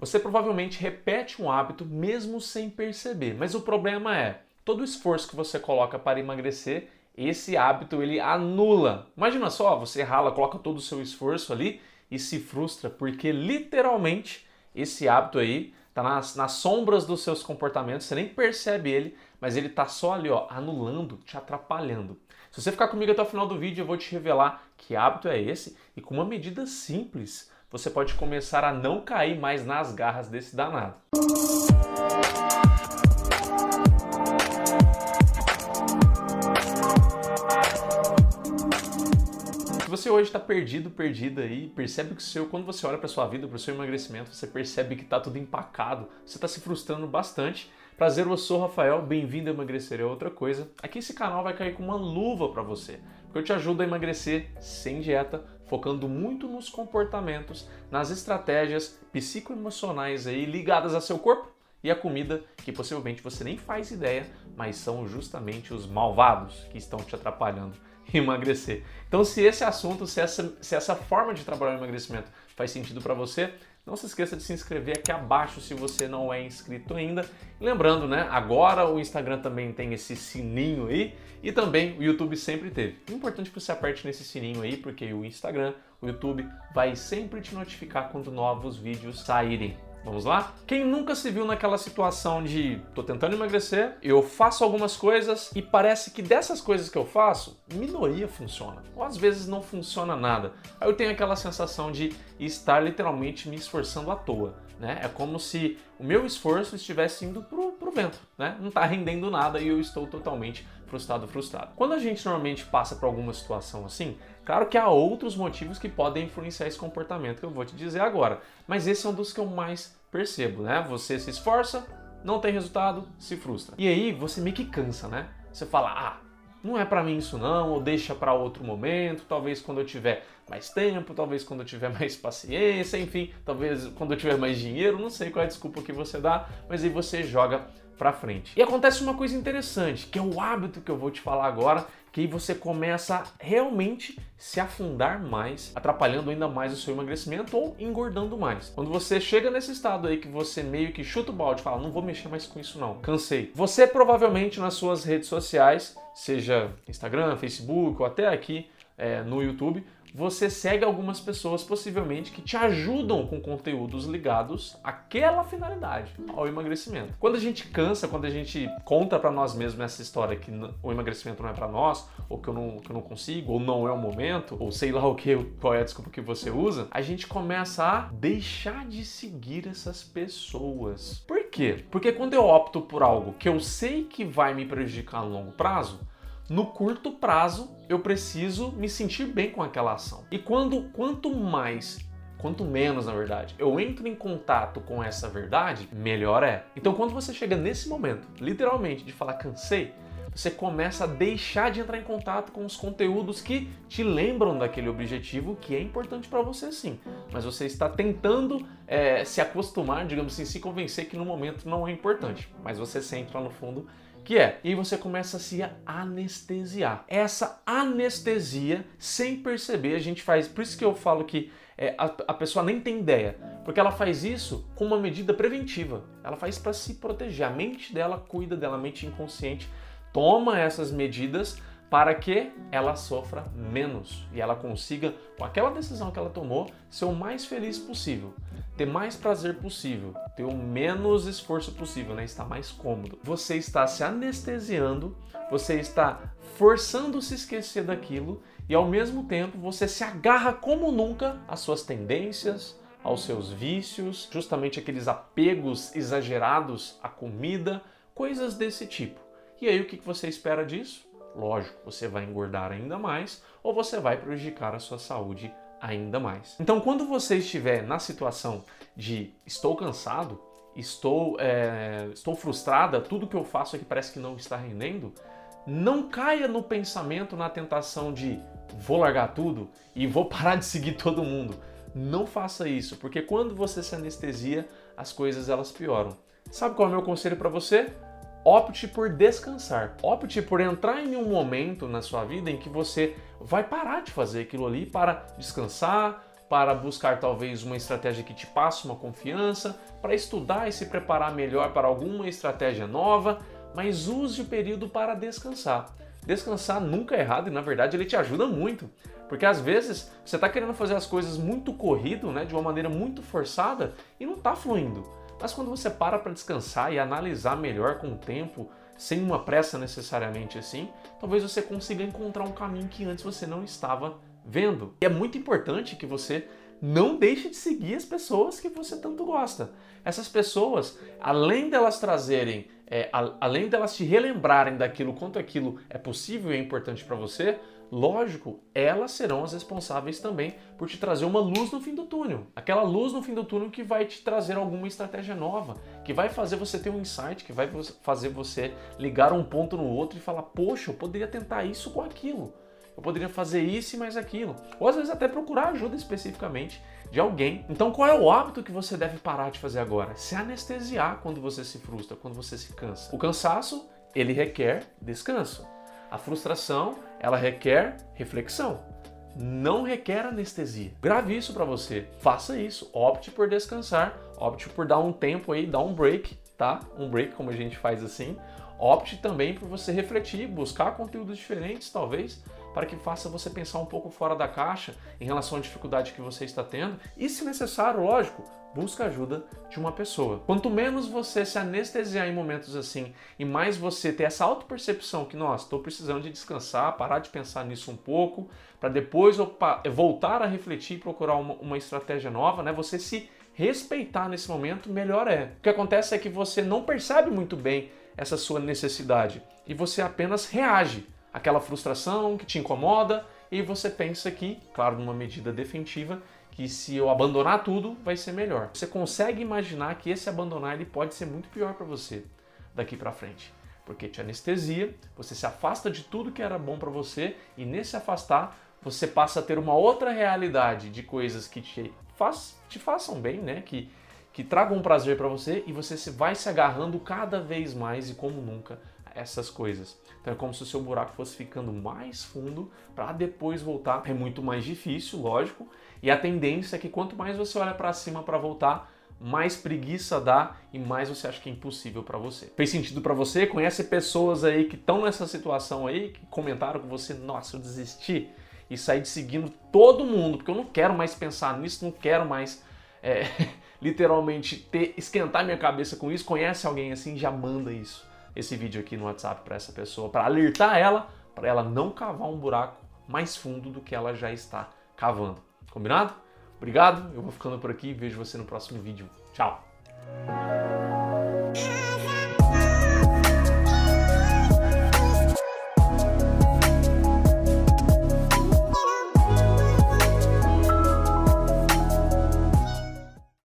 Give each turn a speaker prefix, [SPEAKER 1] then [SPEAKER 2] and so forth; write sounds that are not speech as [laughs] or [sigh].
[SPEAKER 1] Você provavelmente repete um hábito mesmo sem perceber, mas o problema é, todo o esforço que você coloca para emagrecer, esse hábito ele anula. Imagina só, você rala, coloca todo o seu esforço ali e se frustra porque literalmente esse hábito aí tá nas, nas sombras dos seus comportamentos, você nem percebe ele, mas ele tá só ali, ó, anulando, te atrapalhando. Se você ficar comigo até o final do vídeo, eu vou te revelar que hábito é esse e com uma medida simples você pode começar a não cair mais nas garras desse danado. Se você hoje está perdido, perdida aí, percebe que o seu, quando você olha para sua vida, para o seu emagrecimento, você percebe que está tudo empacado, você está se frustrando bastante. Prazer, eu sou o Rafael, bem-vindo a Emagrecer é Outra Coisa. Aqui esse canal vai cair com uma luva para você, porque eu te ajudo a emagrecer sem dieta, focando muito nos comportamentos, nas estratégias psicoemocionais aí ligadas a seu corpo e a comida que possivelmente você nem faz ideia, mas são justamente os malvados que estão te atrapalhando [laughs] emagrecer. Então, se esse assunto, se essa, se essa forma de trabalhar o emagrecimento faz sentido para você, não se esqueça de se inscrever aqui abaixo se você não é inscrito ainda. Lembrando, né? Agora o Instagram também tem esse sininho aí e também o YouTube sempre teve. É importante que você aperte nesse sininho aí, porque o Instagram, o YouTube vai sempre te notificar quando novos vídeos saírem. Vamos lá? Quem nunca se viu naquela situação de tô tentando emagrecer, eu faço algumas coisas e parece que dessas coisas que eu faço, minoria funciona. Ou às vezes não funciona nada. Aí eu tenho aquela sensação de estar literalmente me esforçando à toa. Né? É como se o meu esforço estivesse indo pro, pro vento, né? Não está rendendo nada e eu estou totalmente frustrado, frustrado. Quando a gente normalmente passa por alguma situação assim, claro que há outros motivos que podem influenciar esse comportamento que eu vou te dizer agora, mas esse é um dos que eu mais percebo, né? Você se esforça, não tem resultado, se frustra. E aí você meio que cansa, né? Você fala, ah, não é para mim isso não, ou deixa para outro momento, talvez quando eu tiver mais tempo, talvez quando eu tiver [laughs] mais paciência, enfim, talvez quando eu tiver mais dinheiro, não sei qual é a desculpa que você dá, mas aí você joga para frente. E acontece uma coisa interessante, que é o hábito que eu vou te falar agora, que você começa a realmente se afundar mais, atrapalhando ainda mais o seu emagrecimento ou engordando mais. Quando você chega nesse estado aí que você meio que chuta o balde fala, não vou mexer mais com isso não, cansei. Você provavelmente nas suas redes sociais, seja Instagram, Facebook ou até aqui é, no YouTube, você segue algumas pessoas possivelmente que te ajudam com conteúdos ligados àquela finalidade, ao emagrecimento. Quando a gente cansa, quando a gente conta para nós mesmos essa história que o emagrecimento não é para nós, ou que eu, não, que eu não consigo, ou não é o momento, ou sei lá o que, qual é a desculpa que você usa, a gente começa a deixar de seguir essas pessoas. Por quê? Porque quando eu opto por algo que eu sei que vai me prejudicar no longo prazo, no curto prazo eu preciso me sentir bem com aquela ação. E quando quanto mais quanto menos, na verdade, eu entro em contato com essa verdade, melhor é. Então, quando você chega nesse momento, literalmente, de falar cansei, você começa a deixar de entrar em contato com os conteúdos que te lembram daquele objetivo que é importante para você sim, mas você está tentando é, se acostumar, digamos assim, se convencer que no momento não é importante, mas você sente lá no fundo que é, e você começa a se anestesiar. Essa anestesia, sem perceber, a gente faz, por isso que eu falo que é, a, a, pessoa nem tem ideia, porque ela faz isso com uma medida preventiva. Ela faz para se proteger. A mente dela cuida dela, a mente inconsciente toma essas medidas para que ela sofra menos e ela consiga, com aquela decisão que ela tomou, ser o mais feliz possível, ter mais prazer possível, ter o menos esforço possível, né? estar mais cômodo. Você está se anestesiando, você está forçando se esquecer daquilo e ao mesmo tempo você se agarra como nunca às suas tendências, aos seus vícios, justamente aqueles apegos exagerados à comida, coisas desse tipo. E aí o que você espera disso? Lógico, você vai engordar ainda mais ou você vai prejudicar a sua saúde ainda mais. Então, quando você estiver na situação de estou cansado, estou, é, estou frustrada, tudo que eu faço aqui parece que não está rendendo, não caia no pensamento, na tentação de vou largar tudo e vou [laughs] parar de seguir todo mundo. Não faça isso, porque quando você se anestesia, as coisas elas pioram. Sabe qual é o meu conselho para você? Opte por descansar. Opte por entrar em um momento na sua vida em que você vai parar de fazer aquilo ali para descansar, para buscar talvez uma estratégia que te passe uma confiança, para estudar e se preparar melhor para alguma estratégia nova, mas use o período para descansar. Descansar nunca é errado e na verdade ele te ajuda muito. Porque às vezes você está querendo fazer as coisas muito corrido, né, de uma maneira muito forçada e não está fluindo. Mas quando você para para descansar e analisar melhor com o tempo, sem uma pressa necessariamente assim, talvez você consiga encontrar um caminho que antes você não estava vendo. E é muito importante que você não deixe de seguir as pessoas que você tanto gosta. Essas pessoas, além delas trazerem, é, a, além delas te relembrarem daquilo quanto aquilo é possível e é importante para você, lógico, elas serão as responsáveis também por te trazer uma luz no fim do túnel. Aquela luz no fim do túnel que vai te trazer alguma estratégia nova, que vai fazer você ter um insight, que vai fazer você ligar um ponto no outro e falar: "Poxa, eu poderia tentar isso com aquilo. Eu poderia fazer isso e mais aquilo". Ou às vezes até procurar ajuda especificamente de alguém. Então, qual é o hábito que você deve parar de fazer agora? Se anestesiar quando você se frustra, quando você se cansa. O cansaço, ele requer descanso. A frustração, ela requer reflexão. Não requer anestesia. Grave isso para você. Faça isso. Opte por descansar. Opte por dar um tempo aí, dar um break, tá? Um break, como a gente faz assim. Opte também por você refletir, buscar conteúdos diferentes, talvez, para que faça você pensar um pouco fora da caixa em relação à dificuldade que você está tendo e, se necessário, lógico, busca ajuda de uma pessoa. Quanto menos você se anestesiar em momentos assim e mais você ter essa auto-percepção que, nossa, estou precisando de descansar, parar de pensar nisso um pouco, para depois opa, voltar a refletir e procurar uma, uma estratégia nova, né? Você se respeitar nesse momento, melhor é. O que acontece é que você não percebe muito bem essa sua necessidade e você apenas reage àquela frustração que te incomoda e você pensa que, claro, numa medida defensiva, que se eu abandonar tudo vai ser melhor. Você consegue imaginar que esse abandonar ele pode ser muito pior para você daqui para frente, porque te anestesia, você se afasta de tudo que era bom para você e nesse afastar você passa a ter uma outra realidade de coisas que te, faz, te façam bem, né? Que que tragam prazer para você e você vai se agarrando cada vez mais e como nunca essas coisas. Então é como se o seu buraco fosse ficando mais fundo para depois voltar. É muito mais difícil, lógico, e a tendência é que quanto mais você olha para cima para voltar, mais preguiça dá e mais você acha que é impossível para você. Fez sentido para você? Conhece pessoas aí que estão nessa situação aí, que comentaram com você, nossa, eu desisti e saí de seguindo todo mundo, porque eu não quero mais pensar nisso, não quero mais é, [laughs] literalmente ter esquentar minha cabeça com isso. Conhece alguém assim, já manda isso, esse vídeo aqui no WhatsApp para essa pessoa, para alertar ela, para ela não cavar um buraco mais fundo do que ela já está cavando. Combinado? Obrigado, eu vou ficando por aqui, vejo você no próximo vídeo. Tchau!